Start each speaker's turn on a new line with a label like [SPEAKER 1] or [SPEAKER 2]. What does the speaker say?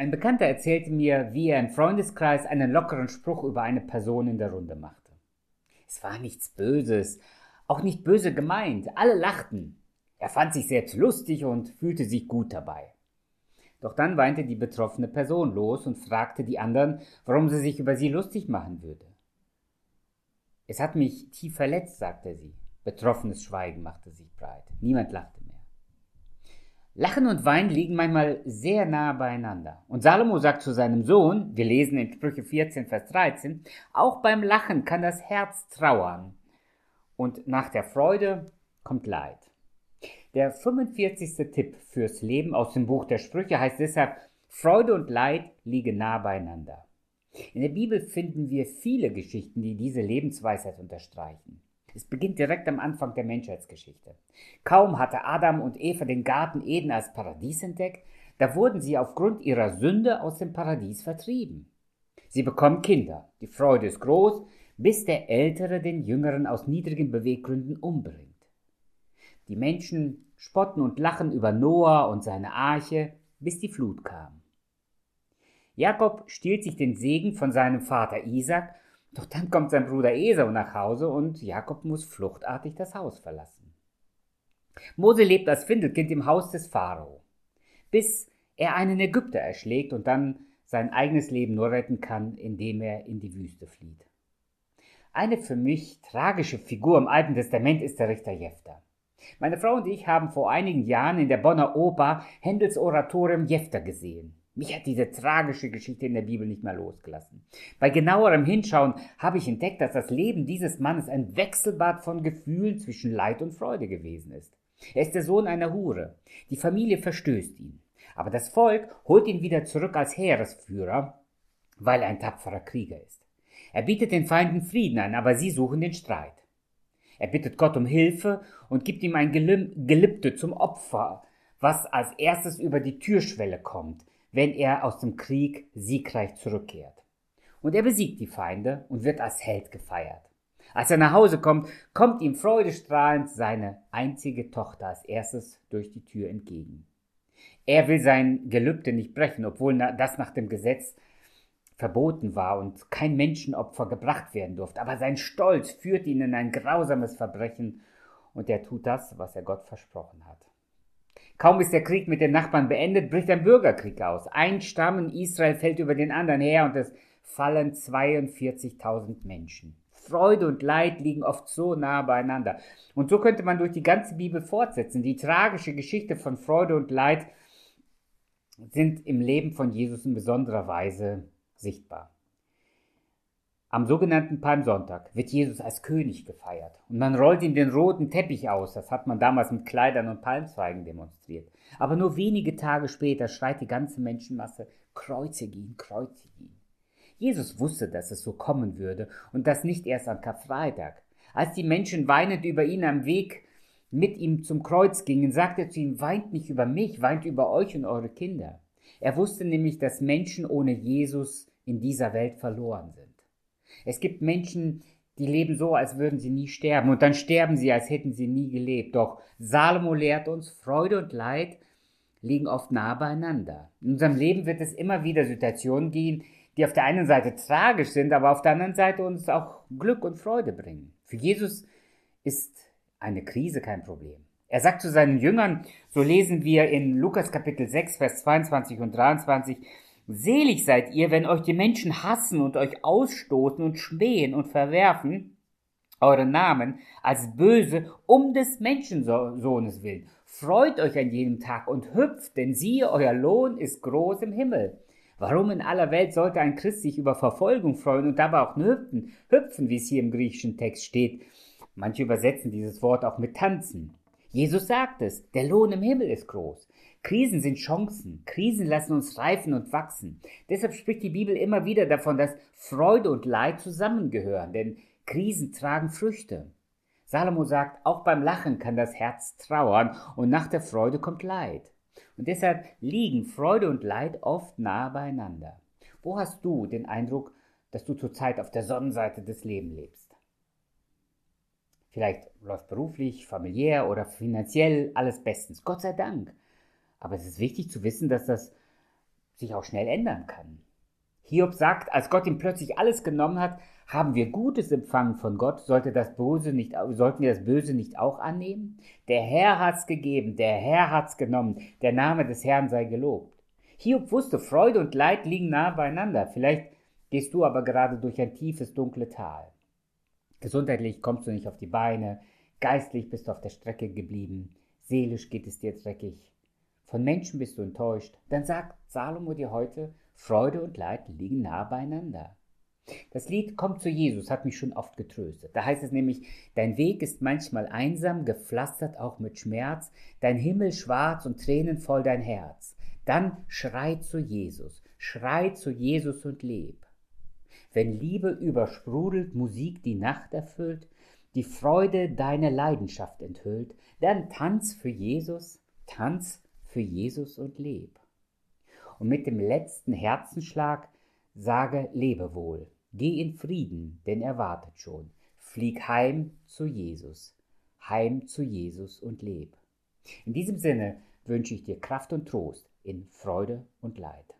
[SPEAKER 1] Ein Bekannter erzählte mir, wie er im Freundeskreis einen lockeren Spruch über eine Person in der Runde machte. Es war nichts Böses, auch nicht böse gemeint, alle lachten. Er fand sich selbst lustig und fühlte sich gut dabei. Doch dann weinte die betroffene Person los und fragte die anderen, warum sie sich über sie lustig machen würde. Es hat mich tief verletzt, sagte sie. Betroffenes Schweigen machte sich breit. Niemand lachte. Lachen und Wein liegen manchmal sehr nah beieinander. Und Salomo sagt zu seinem Sohn, wir lesen in Sprüche 14, Vers 13, auch beim Lachen kann das Herz trauern. Und nach der Freude kommt Leid. Der 45. Tipp fürs Leben aus dem Buch der Sprüche heißt deshalb, Freude und Leid liegen nah beieinander. In der Bibel finden wir viele Geschichten, die diese Lebensweisheit unterstreichen. Es beginnt direkt am Anfang der Menschheitsgeschichte. Kaum hatte Adam und Eva den Garten Eden als Paradies entdeckt, da wurden sie aufgrund ihrer Sünde aus dem Paradies vertrieben. Sie bekommen Kinder, die Freude ist groß, bis der Ältere den Jüngeren aus niedrigen Beweggründen umbringt. Die Menschen spotten und lachen über Noah und seine Arche, bis die Flut kam. Jakob stiehlt sich den Segen von seinem Vater Isaac, doch dann kommt sein Bruder Esau nach Hause und Jakob muss fluchtartig das Haus verlassen. Mose lebt als Findelkind im Haus des Pharao, bis er einen Ägypter erschlägt und dann sein eigenes Leben nur retten kann, indem er in die Wüste flieht. Eine für mich tragische Figur im Alten Testament ist der Richter Jephtha. Meine Frau und ich haben vor einigen Jahren in der Bonner Oper Händels Oratorium Jefter gesehen. Mich hat diese tragische Geschichte in der Bibel nicht mehr losgelassen. Bei genauerem Hinschauen habe ich entdeckt, dass das Leben dieses Mannes ein Wechselbad von Gefühlen zwischen Leid und Freude gewesen ist. Er ist der Sohn einer Hure. Die Familie verstößt ihn. Aber das Volk holt ihn wieder zurück als Heeresführer, weil er ein tapferer Krieger ist. Er bietet den Feinden Frieden an, aber sie suchen den Streit. Er bittet Gott um Hilfe und gibt ihm ein Gelübde zum Opfer, was als erstes über die Türschwelle kommt, wenn er aus dem Krieg siegreich zurückkehrt. Und er besiegt die Feinde und wird als Held gefeiert. Als er nach Hause kommt, kommt ihm freudestrahlend seine einzige Tochter als erstes durch die Tür entgegen. Er will sein Gelübde nicht brechen, obwohl das nach dem Gesetz verboten war und kein Menschenopfer gebracht werden durfte. Aber sein Stolz führt ihn in ein grausames Verbrechen und er tut das, was er Gott versprochen hat. Kaum ist der Krieg mit den Nachbarn beendet, bricht ein Bürgerkrieg aus. Ein Stamm in Israel fällt über den anderen her und es fallen 42.000 Menschen. Freude und Leid liegen oft so nah beieinander. Und so könnte man durch die ganze Bibel fortsetzen. Die tragische Geschichte von Freude und Leid sind im Leben von Jesus in besonderer Weise sichtbar. Am sogenannten Palmsonntag wird Jesus als König gefeiert und man rollt ihm den roten Teppich aus. Das hat man damals mit Kleidern und Palmzweigen demonstriert. Aber nur wenige Tage später schreit die ganze Menschenmasse, kreuzige ihn, kreuzige ihn. Jesus wusste, dass es so kommen würde und das nicht erst am Karfreitag. Als die Menschen weinend über ihn am Weg mit ihm zum Kreuz gingen, sagte er zu ihnen, weint nicht über mich, weint über euch und eure Kinder. Er wusste nämlich, dass Menschen ohne Jesus in dieser Welt verloren sind. Es gibt Menschen, die leben so, als würden sie nie sterben, und dann sterben sie, als hätten sie nie gelebt. Doch Salomo lehrt uns, Freude und Leid liegen oft nah beieinander. In unserem Leben wird es immer wieder Situationen gehen, die auf der einen Seite tragisch sind, aber auf der anderen Seite uns auch Glück und Freude bringen. Für Jesus ist eine Krise kein Problem. Er sagt zu seinen Jüngern, so lesen wir in Lukas Kapitel 6, Vers 22 und 23, Selig seid ihr, wenn euch die Menschen hassen und euch ausstoßen und schmähen und verwerfen, euren Namen als böse um des Menschensohnes willen. Freut euch an jedem Tag und hüpft, denn siehe, euer Lohn ist groß im Himmel. Warum in aller Welt sollte ein Christ sich über Verfolgung freuen und dabei auch hüpfen, hüpfen, wie es hier im griechischen Text steht? Manche übersetzen dieses Wort auch mit tanzen. Jesus sagt es, der Lohn im Himmel ist groß. Krisen sind Chancen. Krisen lassen uns reifen und wachsen. Deshalb spricht die Bibel immer wieder davon, dass Freude und Leid zusammengehören, denn Krisen tragen Früchte. Salomo sagt, auch beim Lachen kann das Herz trauern und nach der Freude kommt Leid. Und deshalb liegen Freude und Leid oft nah beieinander. Wo hast du den Eindruck, dass du zurzeit auf der Sonnenseite des Lebens lebst? Vielleicht läuft beruflich, familiär oder finanziell alles bestens. Gott sei Dank. Aber es ist wichtig zu wissen, dass das sich auch schnell ändern kann. Hiob sagt, als Gott ihm plötzlich alles genommen hat, haben wir Gutes empfangen von Gott, sollte das Böse nicht, sollten wir das Böse nicht auch annehmen? Der Herr hat's gegeben, der Herr hat's genommen, der Name des Herrn sei gelobt. Hiob wusste, Freude und Leid liegen nahe beieinander. Vielleicht gehst du aber gerade durch ein tiefes, dunkle Tal. Gesundheitlich kommst du nicht auf die Beine, geistlich bist du auf der Strecke geblieben, seelisch geht es dir dreckig. Von Menschen bist du enttäuscht. Dann sagt Salomo dir heute, Freude und Leid liegen nah beieinander. Das Lied Kommt zu Jesus hat mich schon oft getröstet. Da heißt es nämlich, dein Weg ist manchmal einsam, gepflastert auch mit Schmerz, dein Himmel schwarz und Tränen voll dein Herz. Dann schrei zu Jesus, schrei zu Jesus und leb. Wenn Liebe übersprudelt, Musik die Nacht erfüllt, die Freude deine Leidenschaft enthüllt, dann tanz für Jesus, tanz für Jesus und leb. Und mit dem letzten Herzenschlag sage Lebewohl, geh in Frieden, denn er wartet schon. Flieg heim zu Jesus, heim zu Jesus und leb. In diesem Sinne wünsche ich dir Kraft und Trost in Freude und Leid.